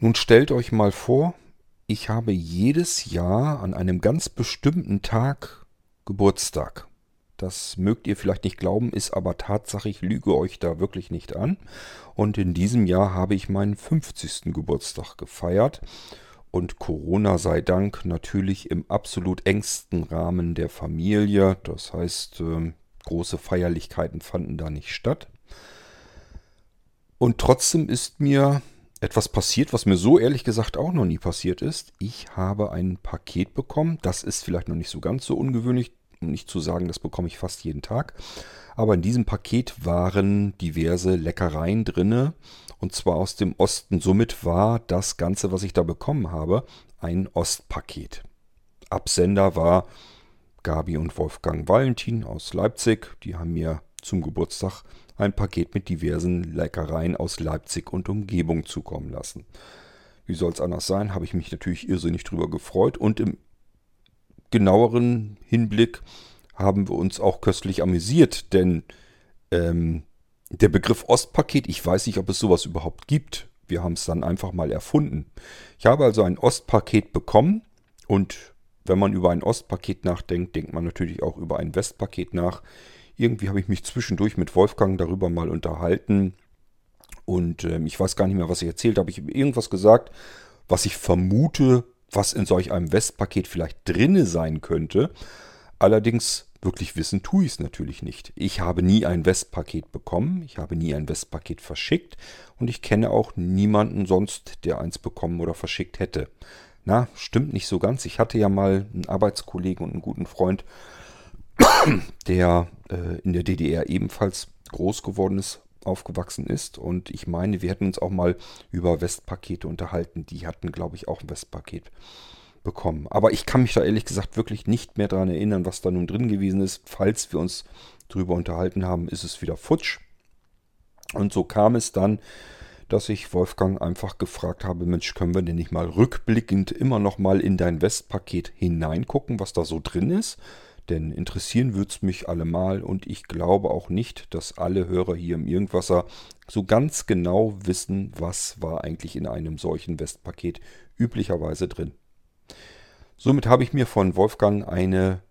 Nun stellt euch mal vor, ich habe jedes Jahr an einem ganz bestimmten Tag Geburtstag. Das mögt ihr vielleicht nicht glauben, ist aber Tatsache, ich lüge euch da wirklich nicht an. Und in diesem Jahr habe ich meinen 50. Geburtstag gefeiert. Und Corona sei Dank natürlich im absolut engsten Rahmen der Familie. Das heißt, ähm, große Feierlichkeiten fanden da nicht statt. Und trotzdem ist mir etwas passiert, was mir so ehrlich gesagt auch noch nie passiert ist. Ich habe ein Paket bekommen. Das ist vielleicht noch nicht so ganz so ungewöhnlich, um nicht zu sagen, das bekomme ich fast jeden Tag. Aber in diesem Paket waren diverse Leckereien drinne und zwar aus dem Osten. Somit war das Ganze, was ich da bekommen habe, ein Ostpaket. Absender war Gabi und Wolfgang Valentin aus Leipzig. Die haben mir zum Geburtstag ein Paket mit diversen Leckereien aus Leipzig und Umgebung zukommen lassen. Wie soll es anders sein, habe ich mich natürlich irrsinnig drüber gefreut und im genaueren Hinblick haben wir uns auch köstlich amüsiert, denn ähm, der Begriff Ostpaket, ich weiß nicht, ob es sowas überhaupt gibt. Wir haben es dann einfach mal erfunden. Ich habe also ein Ostpaket bekommen und wenn man über ein Ostpaket nachdenkt, denkt man natürlich auch über ein Westpaket nach. Irgendwie habe ich mich zwischendurch mit Wolfgang darüber mal unterhalten. Und äh, ich weiß gar nicht mehr, was ich erzählt habe. Ich habe irgendwas gesagt, was ich vermute, was in solch einem Westpaket vielleicht drinne sein könnte. Allerdings wirklich wissen tue ich es natürlich nicht. Ich habe nie ein Westpaket bekommen, ich habe nie ein Westpaket verschickt und ich kenne auch niemanden sonst, der eins bekommen oder verschickt hätte. Na, stimmt nicht so ganz. Ich hatte ja mal einen Arbeitskollegen und einen guten Freund, der äh, in der DDR ebenfalls groß geworden ist, aufgewachsen ist. Und ich meine, wir hätten uns auch mal über Westpakete unterhalten. Die hatten, glaube ich, auch ein Westpaket bekommen. Aber ich kann mich da ehrlich gesagt wirklich nicht mehr daran erinnern, was da nun drin gewesen ist. Falls wir uns darüber unterhalten haben, ist es wieder futsch. Und so kam es dann, dass ich Wolfgang einfach gefragt habe, Mensch, können wir denn nicht mal rückblickend immer noch mal in dein Westpaket hineingucken, was da so drin ist? Denn interessieren würde es mich allemal und ich glaube auch nicht, dass alle Hörer hier im Irgendwasser so ganz genau wissen, was war eigentlich in einem solchen Westpaket üblicherweise drin. Somit habe ich mir von Wolfgang eine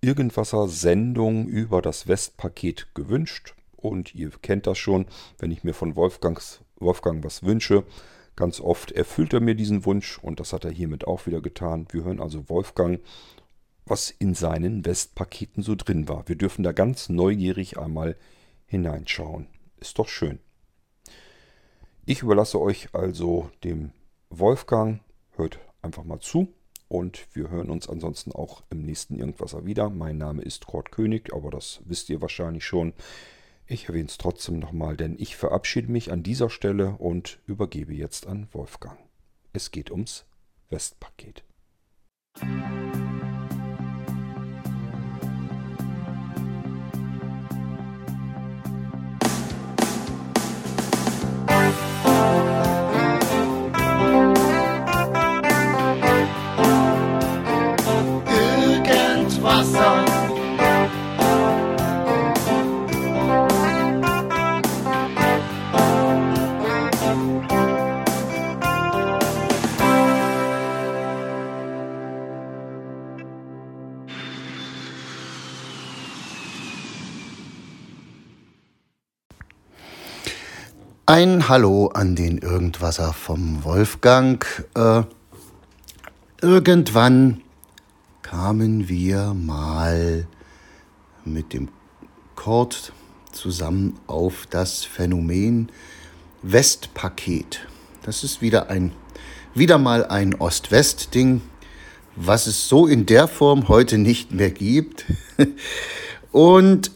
Irgendwasser-Sendung über das Westpaket gewünscht. Und ihr kennt das schon, wenn ich mir von Wolfgangs, Wolfgang was wünsche, ganz oft erfüllt er mir diesen Wunsch und das hat er hiermit auch wieder getan. Wir hören also Wolfgang was in seinen Westpaketen so drin war. Wir dürfen da ganz neugierig einmal hineinschauen. Ist doch schön. Ich überlasse euch also dem Wolfgang. Hört einfach mal zu und wir hören uns ansonsten auch im nächsten Irgendwasser wieder. Mein Name ist Kurt König, aber das wisst ihr wahrscheinlich schon. Ich erwähne es trotzdem nochmal, denn ich verabschiede mich an dieser Stelle und übergebe jetzt an Wolfgang. Es geht ums Westpaket. Musik Ein Hallo an den Irgendwasser vom Wolfgang. Äh, irgendwann kamen wir mal mit dem Kord zusammen auf das Phänomen Westpaket. Das ist wieder ein wieder mal ein Ost-West-Ding, was es so in der Form heute nicht mehr gibt. Und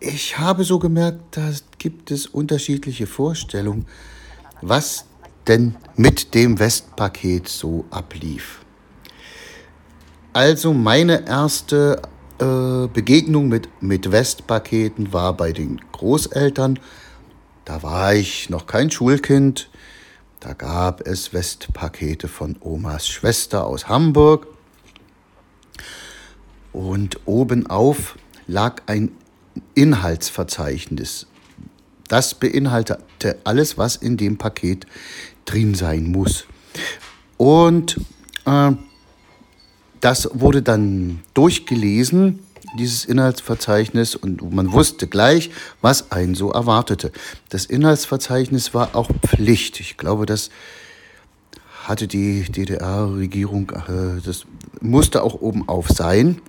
ich habe so gemerkt, da gibt es unterschiedliche Vorstellungen, was denn mit dem Westpaket so ablief. Also meine erste äh, Begegnung mit, mit Westpaketen war bei den Großeltern. Da war ich noch kein Schulkind. Da gab es Westpakete von Omas Schwester aus Hamburg. Und obenauf lag ein Inhaltsverzeichnis. Das beinhaltete alles, was in dem Paket drin sein muss. Und äh, das wurde dann durchgelesen, dieses Inhaltsverzeichnis, und man wusste gleich, was einen so erwartete. Das Inhaltsverzeichnis war auch Pflicht. Ich glaube, das hatte die DDR-Regierung, äh, das musste auch oben auf sein,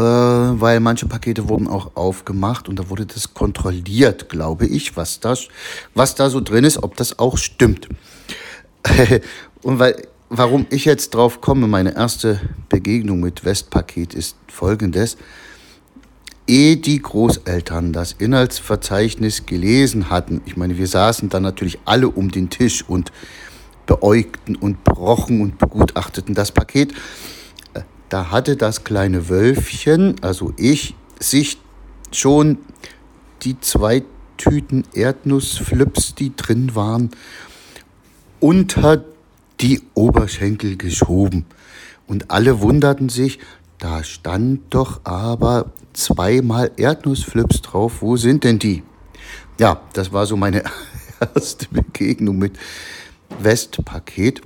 weil manche Pakete wurden auch aufgemacht und da wurde das kontrolliert, glaube ich, was, das, was da so drin ist, ob das auch stimmt. und weil warum ich jetzt drauf komme, meine erste Begegnung mit Westpaket ist folgendes. Ehe die Großeltern das Inhaltsverzeichnis gelesen hatten, ich meine, wir saßen dann natürlich alle um den Tisch und beäugten und brochen und begutachteten das Paket. Da hatte das kleine Wölfchen, also ich, sich schon die zwei Tüten Erdnussflips, die drin waren, unter die Oberschenkel geschoben. Und alle wunderten sich, da stand doch aber zweimal Erdnussflips drauf. Wo sind denn die? Ja, das war so meine erste Begegnung mit Westpaket.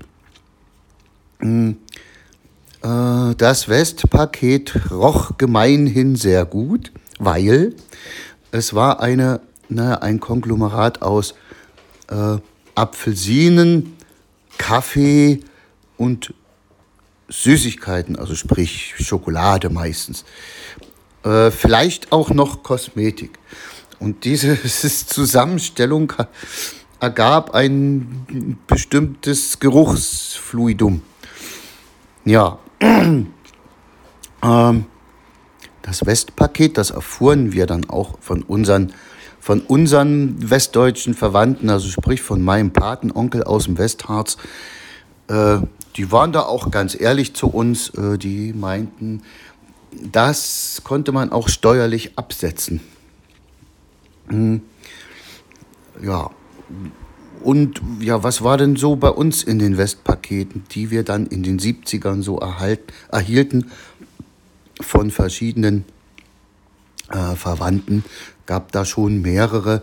Äh, das Westpaket roch gemeinhin sehr gut, weil es war eine, naja, ein Konglomerat aus äh, Apfelsinen, Kaffee und Süßigkeiten, also sprich Schokolade meistens. Äh, vielleicht auch noch Kosmetik. Und diese Zusammenstellung ergab ein bestimmtes Geruchsfluidum. Ja, ähm, das Westpaket, das erfuhren wir dann auch von unseren von unseren westdeutschen Verwandten, also sprich von meinem Patenonkel aus dem Westharz, äh, die waren da auch ganz ehrlich zu uns. Äh, die meinten, das konnte man auch steuerlich absetzen. Hm. Ja. Und ja, was war denn so bei uns in den Westpaketen, die wir dann in den 70ern so erhalt, erhielten von verschiedenen äh, Verwandten? gab da schon mehrere.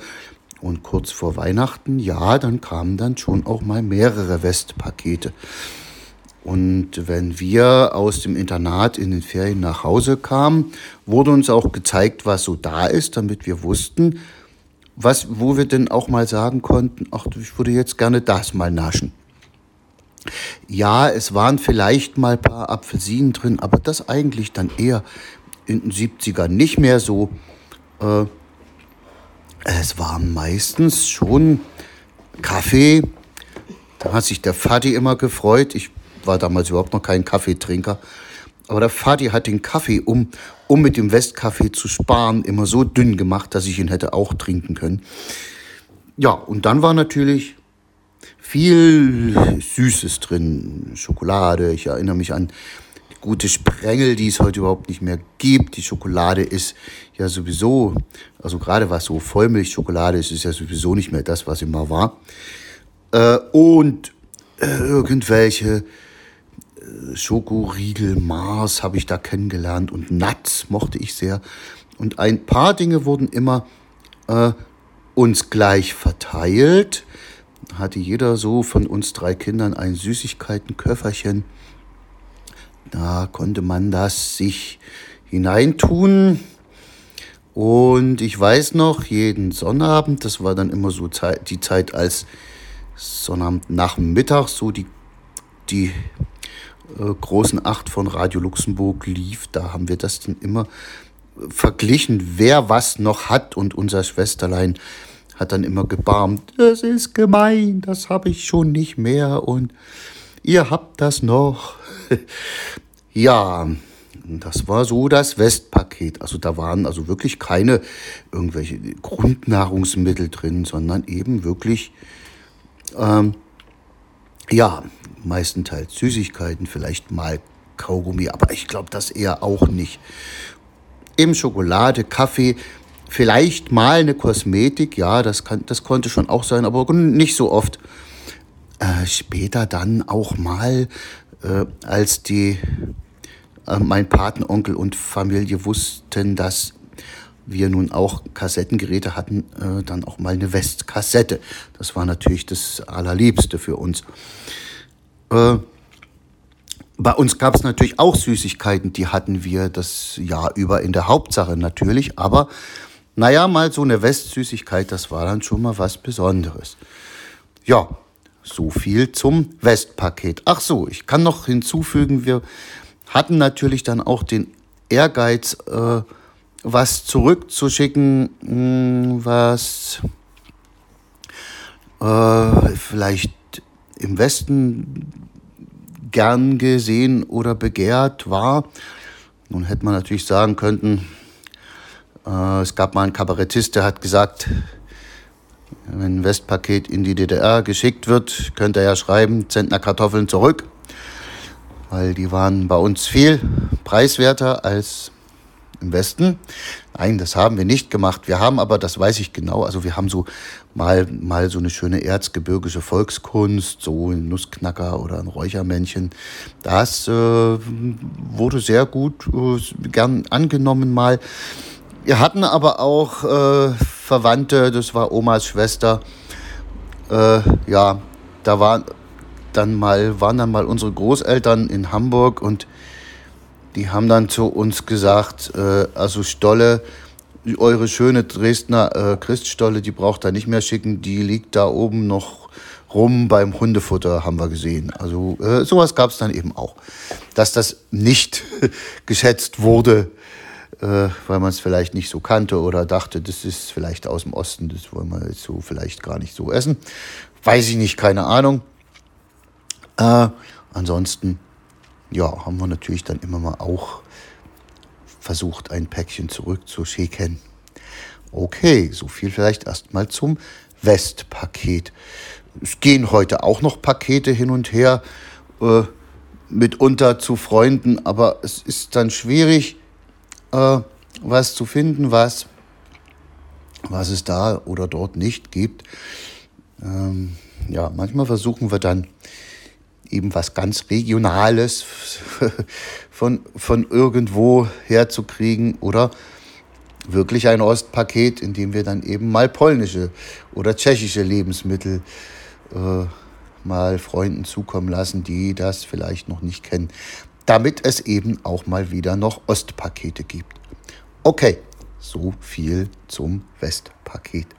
Und kurz vor Weihnachten, ja, dann kamen dann schon auch mal mehrere Westpakete. Und wenn wir aus dem Internat in den Ferien nach Hause kamen, wurde uns auch gezeigt, was so da ist, damit wir wussten, was, wo wir denn auch mal sagen konnten, ach, ich würde jetzt gerne das mal naschen. Ja, es waren vielleicht mal ein paar Apfelsinen drin, aber das eigentlich dann eher in den 70ern nicht mehr so. Äh, es war meistens schon Kaffee. Da hat sich der Vati immer gefreut. Ich war damals überhaupt noch kein Kaffeetrinker. Aber der Vati hat den Kaffee, um, um mit dem Westkaffee zu sparen, immer so dünn gemacht, dass ich ihn hätte auch trinken können. Ja, und dann war natürlich viel Süßes drin. Schokolade. Ich erinnere mich an gute Sprengel, die es heute überhaupt nicht mehr gibt. Die Schokolade ist ja sowieso, also gerade was so Vollmilchschokolade ist, ist ja sowieso nicht mehr das, was immer war. Äh, und äh, irgendwelche Schokoriegel, Mars habe ich da kennengelernt und Nuts mochte ich sehr. Und ein paar Dinge wurden immer äh, uns gleich verteilt. Hatte jeder so von uns drei Kindern ein Süßigkeitenköfferchen. Da konnte man das sich hineintun. Und ich weiß noch, jeden Sonnabend, das war dann immer so die Zeit, als Sonnabend nach so die, die äh, großen Acht von Radio Luxemburg lief, da haben wir das dann immer verglichen, wer was noch hat. Und unser Schwesterlein hat dann immer gebarmt, das ist gemein, das habe ich schon nicht mehr. Und ihr habt das noch. ja, das war so das Westpaket. Also da waren also wirklich keine irgendwelche Grundnahrungsmittel drin, sondern eben wirklich, ähm, ja, meistenteils Süßigkeiten, vielleicht mal Kaugummi, aber ich glaube das eher auch nicht. Eben Schokolade, Kaffee, vielleicht mal eine Kosmetik, ja, das, kann, das konnte schon auch sein, aber nicht so oft. Äh, später dann auch mal, äh, als die, äh, mein Patenonkel und Familie wussten, dass wir nun auch Kassettengeräte hatten, äh, dann auch mal eine Westkassette. Das war natürlich das Allerliebste für uns. Äh, bei uns gab es natürlich auch Süßigkeiten, die hatten wir das Jahr über in der Hauptsache natürlich, aber naja, mal so eine Westsüßigkeit, das war dann schon mal was Besonderes. Ja, so viel zum Westpaket. Ach so, ich kann noch hinzufügen, wir hatten natürlich dann auch den Ehrgeiz, äh, was zurückzuschicken, hm, was äh, vielleicht im Westen gern gesehen oder begehrt war. Nun hätte man natürlich sagen können, äh, es gab mal einen Kabarettist, der hat gesagt, wenn ein Westpaket in die DDR geschickt wird, könnte er ja schreiben, Zentner Kartoffeln zurück, weil die waren bei uns viel preiswerter als im Westen. Nein, das haben wir nicht gemacht. Wir haben aber, das weiß ich genau, also wir haben so mal, mal so eine schöne erzgebirgische Volkskunst, so ein Nussknacker oder ein Räuchermännchen. Das äh, wurde sehr gut, äh, gern angenommen mal. Wir hatten aber auch äh, Verwandte, das war Omas Schwester. Äh, ja, da war dann mal, waren dann mal unsere Großeltern in Hamburg und die haben dann zu uns gesagt, äh, also Stolle, eure schöne Dresdner äh, Christstolle, die braucht er nicht mehr schicken, die liegt da oben noch rum beim Hundefutter, haben wir gesehen. Also äh, sowas gab es dann eben auch. Dass das nicht geschätzt wurde, äh, weil man es vielleicht nicht so kannte oder dachte, das ist vielleicht aus dem Osten, das wollen wir jetzt so vielleicht gar nicht so essen. Weiß ich nicht, keine Ahnung. Äh, ansonsten ja, haben wir natürlich dann immer mal auch versucht, ein Päckchen zurückzuschicken. Okay, so viel vielleicht erstmal zum Westpaket. Es gehen heute auch noch Pakete hin und her, äh, mitunter zu Freunden, aber es ist dann schwierig, äh, was zu finden, was, was es da oder dort nicht gibt. Ähm, ja, manchmal versuchen wir dann eben was ganz Regionales von, von irgendwo herzukriegen oder wirklich ein Ostpaket, in dem wir dann eben mal polnische oder tschechische Lebensmittel äh, mal Freunden zukommen lassen, die das vielleicht noch nicht kennen, damit es eben auch mal wieder noch Ostpakete gibt. Okay, so viel zum Westpaket.